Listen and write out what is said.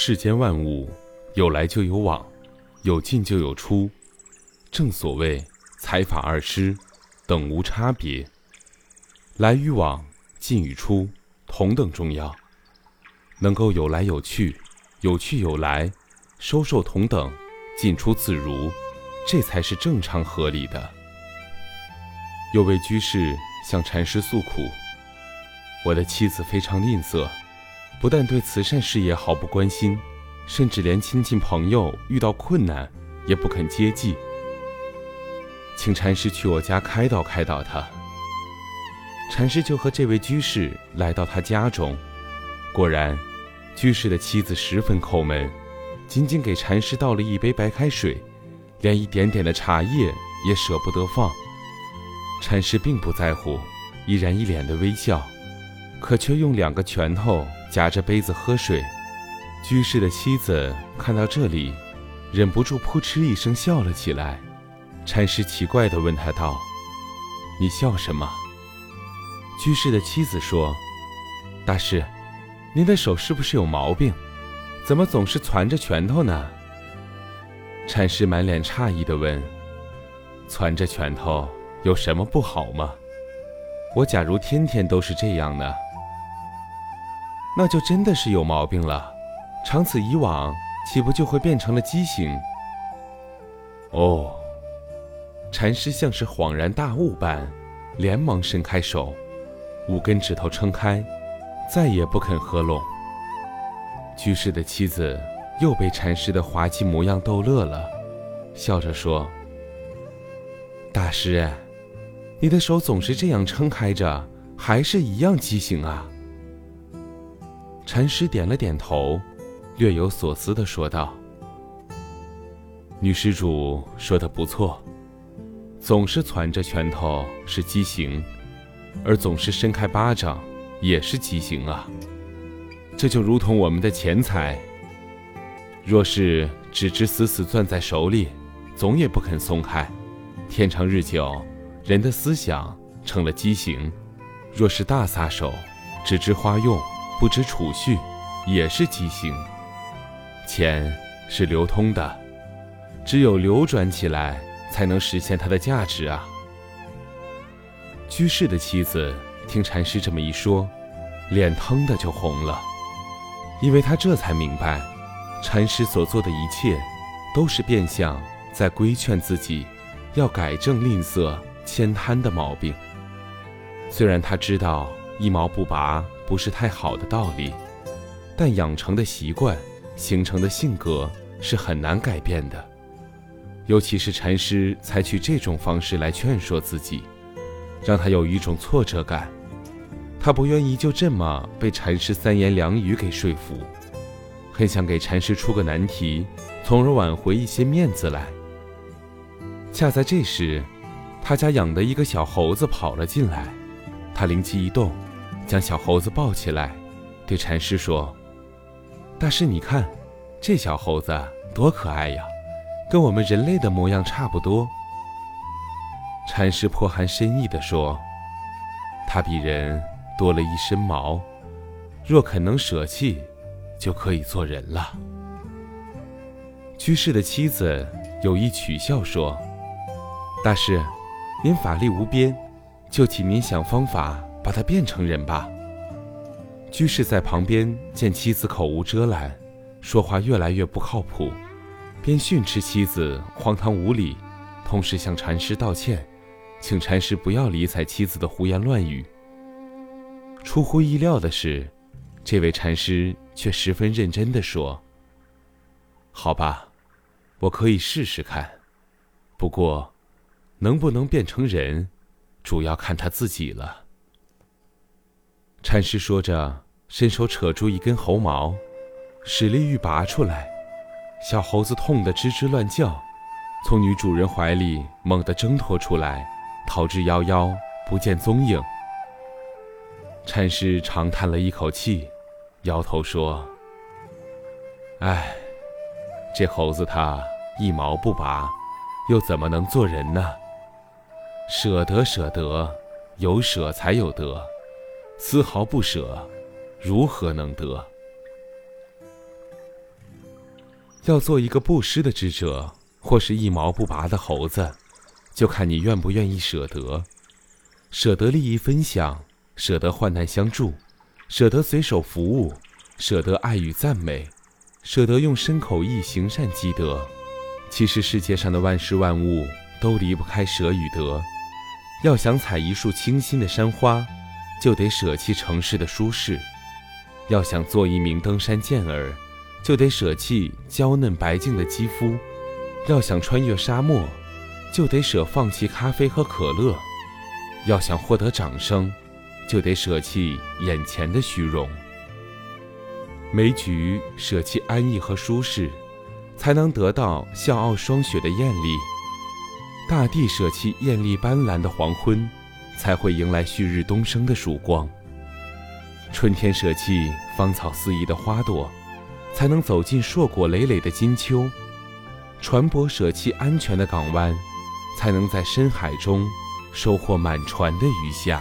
世间万物，有来就有往，有进就有出。正所谓财法二失，等无差别。来与往，进与出，同等重要。能够有来有去，有去有来，收受同等，进出自如，这才是正常合理的。有位居士向禅师诉苦：“我的妻子非常吝啬。”不但对慈善事业毫不关心，甚至连亲戚朋友遇到困难也不肯接济。请禅师去我家开导开导他。禅师就和这位居士来到他家中，果然，居士的妻子十分抠门，仅仅给禅师倒了一杯白开水，连一点点的茶叶也舍不得放。禅师并不在乎，依然一脸的微笑，可却用两个拳头。夹着杯子喝水，居士的妻子看到这里，忍不住扑哧一声笑了起来。禅师奇怪地问他道：“你笑什么？”居士的妻子说：“大师，您的手是不是有毛病？怎么总是攥着拳头呢？”禅师满脸诧异地问：“攥着拳头有什么不好吗？我假如天天都是这样呢？”那就真的是有毛病了，长此以往，岂不就会变成了畸形？哦，禅师像是恍然大悟般，连忙伸开手，五根指头撑开，再也不肯合拢。居士的妻子又被禅师的滑稽模样逗乐了，笑着说：“大师，你的手总是这样撑开着，还是一样畸形啊。”禅师点了点头，略有所思地说道：“女施主说的不错，总是攥着拳头是畸形，而总是伸开巴掌也是畸形啊。这就如同我们的钱财，若是只知死死攥在手里，总也不肯松开，天长日久，人的思想成了畸形；若是大撒手，只知花用。”不知储蓄，也是畸形。钱是流通的，只有流转起来，才能实现它的价值啊。居士的妻子听禅师这么一说，脸腾的就红了，因为他这才明白，禅师所做的一切，都是变相在规劝自己，要改正吝啬悭贪的毛病。虽然他知道一毛不拔。不是太好的道理，但养成的习惯、形成的性格是很难改变的。尤其是禅师采取这种方式来劝说自己，让他有一种挫折感。他不愿意就这么被禅师三言两语给说服，很想给禅师出个难题，从而挽回一些面子来。恰在这时，他家养的一个小猴子跑了进来，他灵机一动。将小猴子抱起来，对禅师说：“大师，你看，这小猴子多可爱呀，跟我们人类的模样差不多。”禅师颇含深意地说：“它比人多了一身毛，若肯能舍弃，就可以做人了。”居士的妻子有意取笑说：“大师，您法力无边，就请您想方法。”把他变成人吧。居士在旁边见妻子口无遮拦，说话越来越不靠谱，便训斥妻子荒唐无理，同时向禅师道歉，请禅师不要理睬妻子的胡言乱语。出乎意料的是，这位禅师却十分认真地说：“好吧，我可以试试看，不过，能不能变成人，主要看他自己了。”禅师说着，伸手扯住一根猴毛，使力欲拔出来，小猴子痛得吱吱乱叫，从女主人怀里猛地挣脱出来，逃之夭夭，不见踪影。禅师长叹了一口气，摇头说：“唉，这猴子它一毛不拔，又怎么能做人呢？舍得舍得，有舍才有得。”丝毫不舍，如何能得？要做一个布施的智者，或是一毛不拔的猴子，就看你愿不愿意舍得，舍得利益分享，舍得患难相助，舍得随手服务，舍得爱与赞美，舍得用身口意行善积德。其实世界上的万事万物都离不开舍与得。要想采一束清新的山花，就得舍弃城市的舒适；要想做一名登山健儿，就得舍弃娇嫩白净的肌肤；要想穿越沙漠，就得舍放弃咖啡和可乐；要想获得掌声，就得舍弃眼前的虚荣。梅菊舍弃安逸和舒适，才能得到笑傲霜雪的艳丽。大地舍弃艳丽斑斓的黄昏，才会迎来旭日东升的曙光。春天舍弃芳草四溢的花朵，才能走进硕果累累的金秋。船舶舍弃安全的港湾，才能在深海中收获满船的鱼虾。